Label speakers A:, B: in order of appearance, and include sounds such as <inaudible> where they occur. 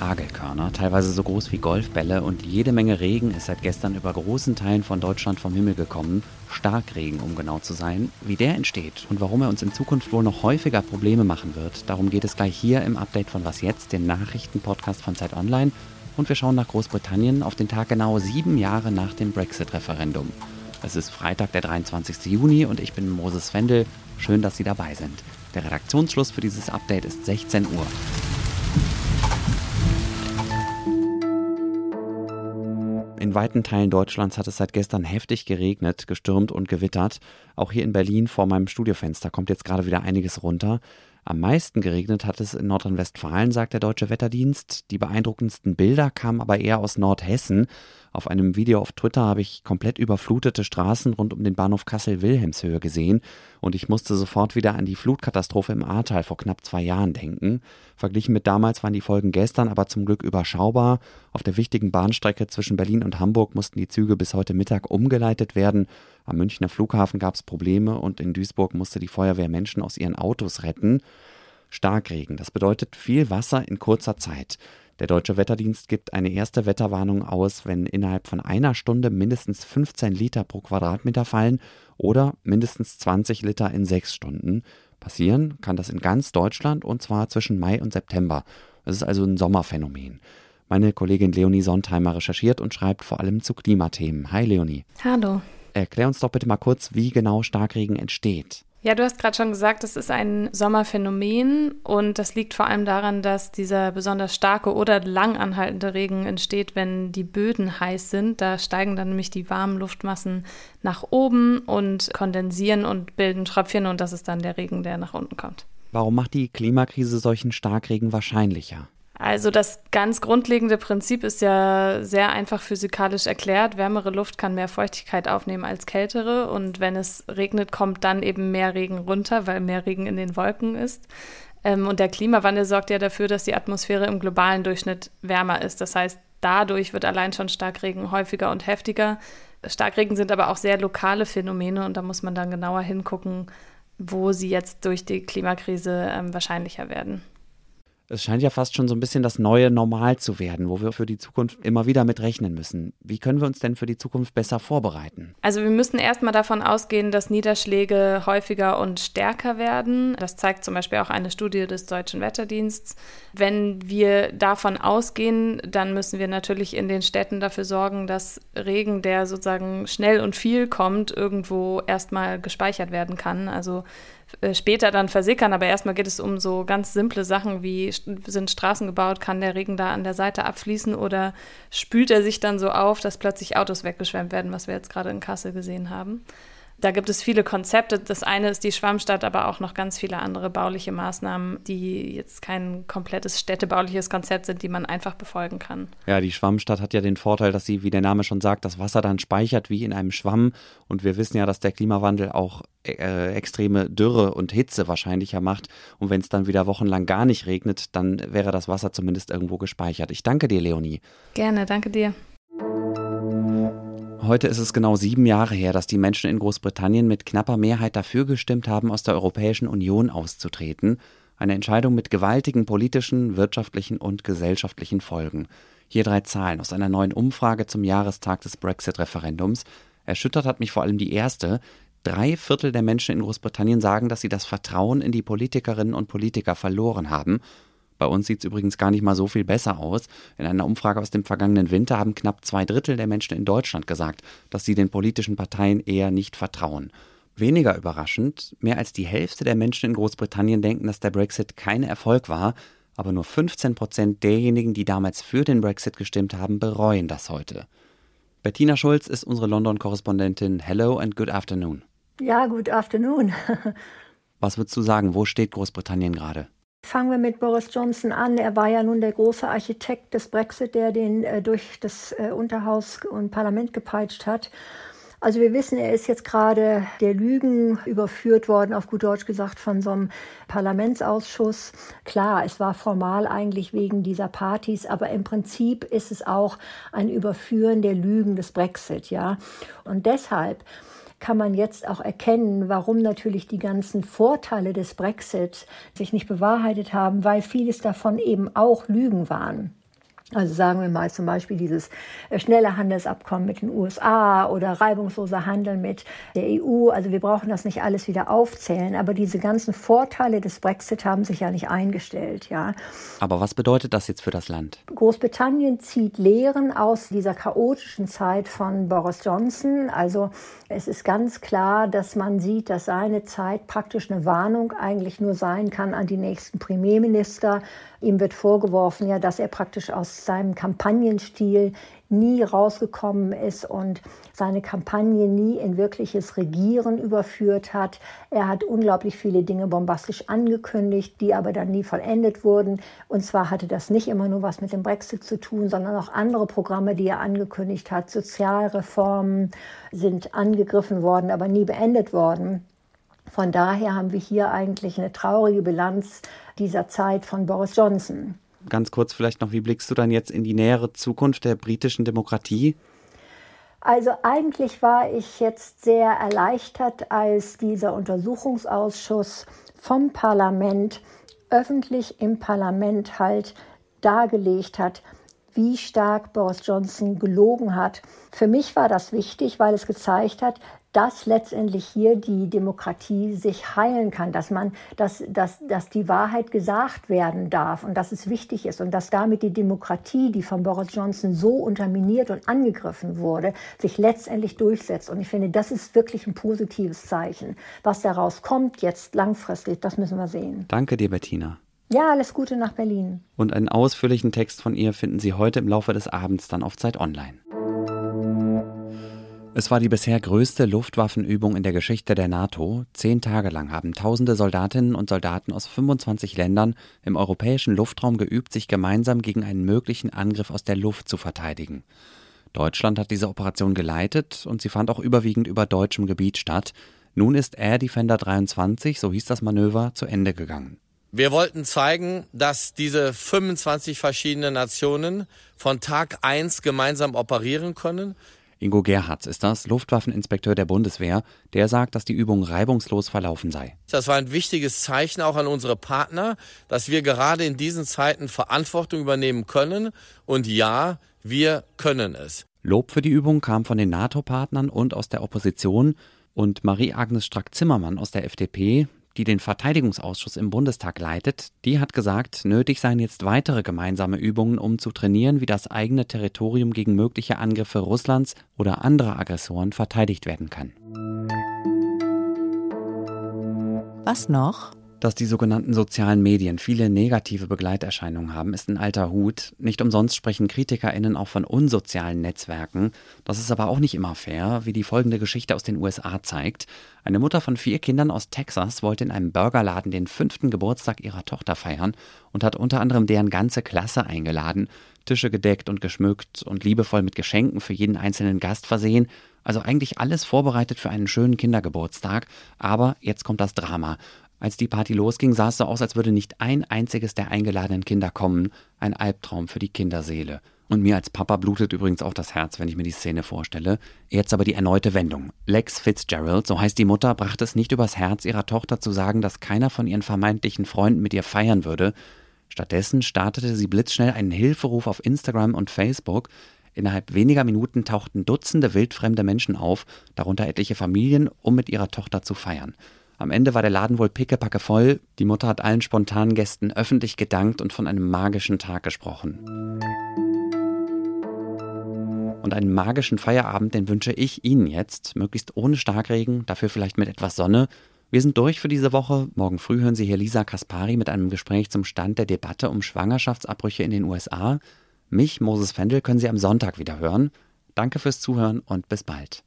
A: Hagelkörner, teilweise so groß wie Golfbälle und jede Menge Regen ist seit gestern über großen Teilen von Deutschland vom Himmel gekommen. Starkregen, um genau zu sein. Wie der entsteht und warum er uns in Zukunft wohl noch häufiger Probleme machen wird, darum geht es gleich hier im Update von Was Jetzt, dem Nachrichtenpodcast von Zeit Online. Und wir schauen nach Großbritannien auf den Tag genau sieben Jahre nach dem Brexit-Referendum. Es ist Freitag, der 23. Juni und ich bin Moses Wendel. Schön, dass Sie dabei sind. Der Redaktionsschluss für dieses Update ist 16 Uhr. In weiten Teilen Deutschlands hat es seit gestern heftig geregnet, gestürmt und gewittert. Auch hier in Berlin vor meinem Studiofenster kommt jetzt gerade wieder einiges runter. Am meisten geregnet hat es in Nordrhein-Westfalen, sagt der Deutsche Wetterdienst. Die beeindruckendsten Bilder kamen aber eher aus Nordhessen. Auf einem Video auf Twitter habe ich komplett überflutete Straßen rund um den Bahnhof Kassel-Wilhelmshöhe gesehen und ich musste sofort wieder an die Flutkatastrophe im Ahrtal vor knapp zwei Jahren denken. Verglichen mit damals waren die Folgen gestern aber zum Glück überschaubar. Auf der wichtigen Bahnstrecke zwischen Berlin und Hamburg mussten die Züge bis heute Mittag umgeleitet werden. Am Münchner Flughafen gab es Probleme und in Duisburg musste die Feuerwehr Menschen aus ihren Autos retten. Starkregen, das bedeutet viel Wasser in kurzer Zeit. Der Deutsche Wetterdienst gibt eine erste Wetterwarnung aus, wenn innerhalb von einer Stunde mindestens 15 Liter pro Quadratmeter fallen oder mindestens 20 Liter in sechs Stunden. Passieren kann das in ganz Deutschland und zwar zwischen Mai und September. Es ist also ein Sommerphänomen. Meine Kollegin Leonie Sontheimer recherchiert und schreibt vor allem zu Klimathemen. Hi Leonie.
B: Hallo.
A: Erklär uns doch bitte mal kurz, wie genau Starkregen entsteht.
B: Ja, du hast gerade schon gesagt, das ist ein Sommerphänomen und das liegt vor allem daran, dass dieser besonders starke oder lang anhaltende Regen entsteht, wenn die Böden heiß sind. Da steigen dann nämlich die warmen Luftmassen nach oben und kondensieren und bilden Tröpfchen und das ist dann der Regen, der nach unten kommt.
A: Warum macht die Klimakrise solchen Starkregen wahrscheinlicher?
B: Also das ganz grundlegende Prinzip ist ja sehr einfach physikalisch erklärt. Wärmere Luft kann mehr Feuchtigkeit aufnehmen als kältere und wenn es regnet, kommt dann eben mehr Regen runter, weil mehr Regen in den Wolken ist. Ähm, und der Klimawandel sorgt ja dafür, dass die Atmosphäre im globalen Durchschnitt wärmer ist. Das heißt, dadurch wird allein schon Starkregen häufiger und heftiger. Starkregen sind aber auch sehr lokale Phänomene und da muss man dann genauer hingucken, wo sie jetzt durch die Klimakrise ähm, wahrscheinlicher werden
A: es scheint ja fast schon so ein bisschen das neue Normal zu werden, wo wir für die Zukunft immer wieder mit rechnen müssen. Wie können wir uns denn für die Zukunft besser vorbereiten?
B: Also wir müssen erstmal davon ausgehen, dass Niederschläge häufiger und stärker werden. Das zeigt zum Beispiel auch eine Studie des Deutschen Wetterdienstes. Wenn wir davon ausgehen, dann müssen wir natürlich in den Städten dafür sorgen, dass Regen, der sozusagen schnell und viel kommt, irgendwo erstmal gespeichert werden kann. Also später dann versickern. Aber erstmal geht es um so ganz simple Sachen wie sind Straßen gebaut, kann der Regen da an der Seite abfließen oder spült er sich dann so auf, dass plötzlich Autos weggeschwemmt werden, was wir jetzt gerade in Kassel gesehen haben. Da gibt es viele Konzepte. Das eine ist die Schwammstadt, aber auch noch ganz viele andere bauliche Maßnahmen, die jetzt kein komplettes städtebauliches Konzept sind, die man einfach befolgen kann.
A: Ja, die Schwammstadt hat ja den Vorteil, dass sie, wie der Name schon sagt, das Wasser dann speichert wie in einem Schwamm. Und wir wissen ja, dass der Klimawandel auch äh, extreme Dürre und Hitze wahrscheinlicher macht. Und wenn es dann wieder wochenlang gar nicht regnet, dann wäre das Wasser zumindest irgendwo gespeichert. Ich danke dir, Leonie.
B: Gerne, danke dir.
A: Heute ist es genau sieben Jahre her, dass die Menschen in Großbritannien mit knapper Mehrheit dafür gestimmt haben, aus der Europäischen Union auszutreten. Eine Entscheidung mit gewaltigen politischen, wirtschaftlichen und gesellschaftlichen Folgen. Hier drei Zahlen aus einer neuen Umfrage zum Jahrestag des Brexit-Referendums. Erschüttert hat mich vor allem die erste. Drei Viertel der Menschen in Großbritannien sagen, dass sie das Vertrauen in die Politikerinnen und Politiker verloren haben. Bei uns sieht es übrigens gar nicht mal so viel besser aus. In einer Umfrage aus dem vergangenen Winter haben knapp zwei Drittel der Menschen in Deutschland gesagt, dass sie den politischen Parteien eher nicht vertrauen. Weniger überraschend, mehr als die Hälfte der Menschen in Großbritannien denken, dass der Brexit kein Erfolg war, aber nur 15 Prozent derjenigen, die damals für den Brexit gestimmt haben, bereuen das heute. Bettina Schulz ist unsere London-Korrespondentin. Hello and good afternoon.
C: Ja, good afternoon. <laughs>
A: Was würdest du sagen, wo steht Großbritannien gerade?
C: Fangen wir mit Boris Johnson an. Er war ja nun der große Architekt des Brexit, der den äh, durch das äh, Unterhaus und Parlament gepeitscht hat. Also wir wissen, er ist jetzt gerade der Lügen überführt worden, auf gut Deutsch gesagt, von so einem Parlamentsausschuss. Klar, es war formal eigentlich wegen dieser Partys, aber im Prinzip ist es auch ein Überführen der Lügen des Brexit, ja. Und deshalb kann man jetzt auch erkennen, warum natürlich die ganzen Vorteile des Brexit sich nicht bewahrheitet haben, weil vieles davon eben auch Lügen waren. Also sagen wir mal zum Beispiel dieses äh, schnelle Handelsabkommen mit den USA oder reibungsloser Handel mit der EU. Also wir brauchen das nicht alles wieder aufzählen, aber diese ganzen Vorteile des Brexit haben sich ja nicht eingestellt, ja.
A: Aber was bedeutet das jetzt für das Land?
C: Großbritannien zieht Lehren aus dieser chaotischen Zeit von Boris Johnson. Also es ist ganz klar, dass man sieht, dass seine Zeit praktisch eine Warnung eigentlich nur sein kann an die nächsten Premierminister. Ihm wird vorgeworfen, ja, dass er praktisch aus seinem Kampagnenstil nie rausgekommen ist und seine Kampagne nie in wirkliches Regieren überführt hat. Er hat unglaublich viele Dinge bombastisch angekündigt, die aber dann nie vollendet wurden. Und zwar hatte das nicht immer nur was mit dem Brexit zu tun, sondern auch andere Programme, die er angekündigt hat. Sozialreformen sind angegriffen worden, aber nie beendet worden. Von daher haben wir hier eigentlich eine traurige Bilanz dieser Zeit von Boris Johnson.
A: Ganz kurz vielleicht noch, wie blickst du dann jetzt in die nähere Zukunft der britischen Demokratie?
C: Also eigentlich war ich jetzt sehr erleichtert, als dieser Untersuchungsausschuss vom Parlament öffentlich im Parlament halt dargelegt hat, wie stark Boris Johnson gelogen hat. Für mich war das wichtig, weil es gezeigt hat, dass letztendlich hier die Demokratie sich heilen kann, dass man, dass, dass, dass die Wahrheit gesagt werden darf und dass es wichtig ist und dass damit die Demokratie, die von Boris Johnson so unterminiert und angegriffen wurde, sich letztendlich durchsetzt. Und ich finde, das ist wirklich ein positives Zeichen. Was daraus kommt jetzt langfristig, das müssen wir sehen.
A: Danke dir, Bettina.
C: Ja, alles Gute nach Berlin.
A: Und einen ausführlichen Text von ihr finden Sie heute im Laufe des Abends dann auf Zeit Online. Es war die bisher größte Luftwaffenübung in der Geschichte der NATO. Zehn Tage lang haben tausende Soldatinnen und Soldaten aus 25 Ländern im europäischen Luftraum geübt, sich gemeinsam gegen einen möglichen Angriff aus der Luft zu verteidigen. Deutschland hat diese Operation geleitet und sie fand auch überwiegend über deutschem Gebiet statt. Nun ist Air Defender 23, so hieß das Manöver, zu Ende gegangen.
D: Wir wollten zeigen, dass diese 25 verschiedene Nationen von Tag 1 gemeinsam operieren können.
A: Ingo Gerhardt ist das, Luftwaffeninspekteur der Bundeswehr, der sagt, dass die Übung reibungslos verlaufen sei.
D: Das war ein wichtiges Zeichen auch an unsere Partner, dass wir gerade in diesen Zeiten Verantwortung übernehmen können. Und ja, wir können es.
A: Lob für die Übung kam von den NATO-Partnern und aus der Opposition. Und Marie-Agnes Strack-Zimmermann aus der FDP, die den Verteidigungsausschuss im Bundestag leitet, die hat gesagt, nötig seien jetzt weitere gemeinsame Übungen, um zu trainieren, wie das eigene Territorium gegen mögliche Angriffe Russlands oder anderer Aggressoren verteidigt werden kann.
E: Was noch?
A: Dass die sogenannten sozialen Medien viele negative Begleiterscheinungen haben, ist ein alter Hut. Nicht umsonst sprechen KritikerInnen auch von unsozialen Netzwerken. Das ist aber auch nicht immer fair, wie die folgende Geschichte aus den USA zeigt. Eine Mutter von vier Kindern aus Texas wollte in einem Burgerladen den fünften Geburtstag ihrer Tochter feiern und hat unter anderem deren ganze Klasse eingeladen, Tische gedeckt und geschmückt und liebevoll mit Geschenken für jeden einzelnen Gast versehen. Also eigentlich alles vorbereitet für einen schönen Kindergeburtstag. Aber jetzt kommt das Drama. Als die Party losging, sah es so aus, als würde nicht ein einziges der eingeladenen Kinder kommen. Ein Albtraum für die Kinderseele. Und mir als Papa blutet übrigens auch das Herz, wenn ich mir die Szene vorstelle. Jetzt aber die erneute Wendung. Lex Fitzgerald, so heißt die Mutter, brachte es nicht übers Herz, ihrer Tochter zu sagen, dass keiner von ihren vermeintlichen Freunden mit ihr feiern würde. Stattdessen startete sie blitzschnell einen Hilferuf auf Instagram und Facebook. Innerhalb weniger Minuten tauchten Dutzende wildfremde Menschen auf, darunter etliche Familien, um mit ihrer Tochter zu feiern. Am Ende war der Laden wohl pickepacke voll. Die Mutter hat allen spontanen Gästen öffentlich gedankt und von einem magischen Tag gesprochen. Und einen magischen Feierabend, den wünsche ich Ihnen jetzt, möglichst ohne Starkregen, dafür vielleicht mit etwas Sonne. Wir sind durch für diese Woche. Morgen früh hören Sie hier Lisa Kaspari mit einem Gespräch zum Stand der Debatte um Schwangerschaftsabbrüche in den USA. Mich, Moses Fendel, können Sie am Sonntag wieder hören. Danke fürs Zuhören und bis bald.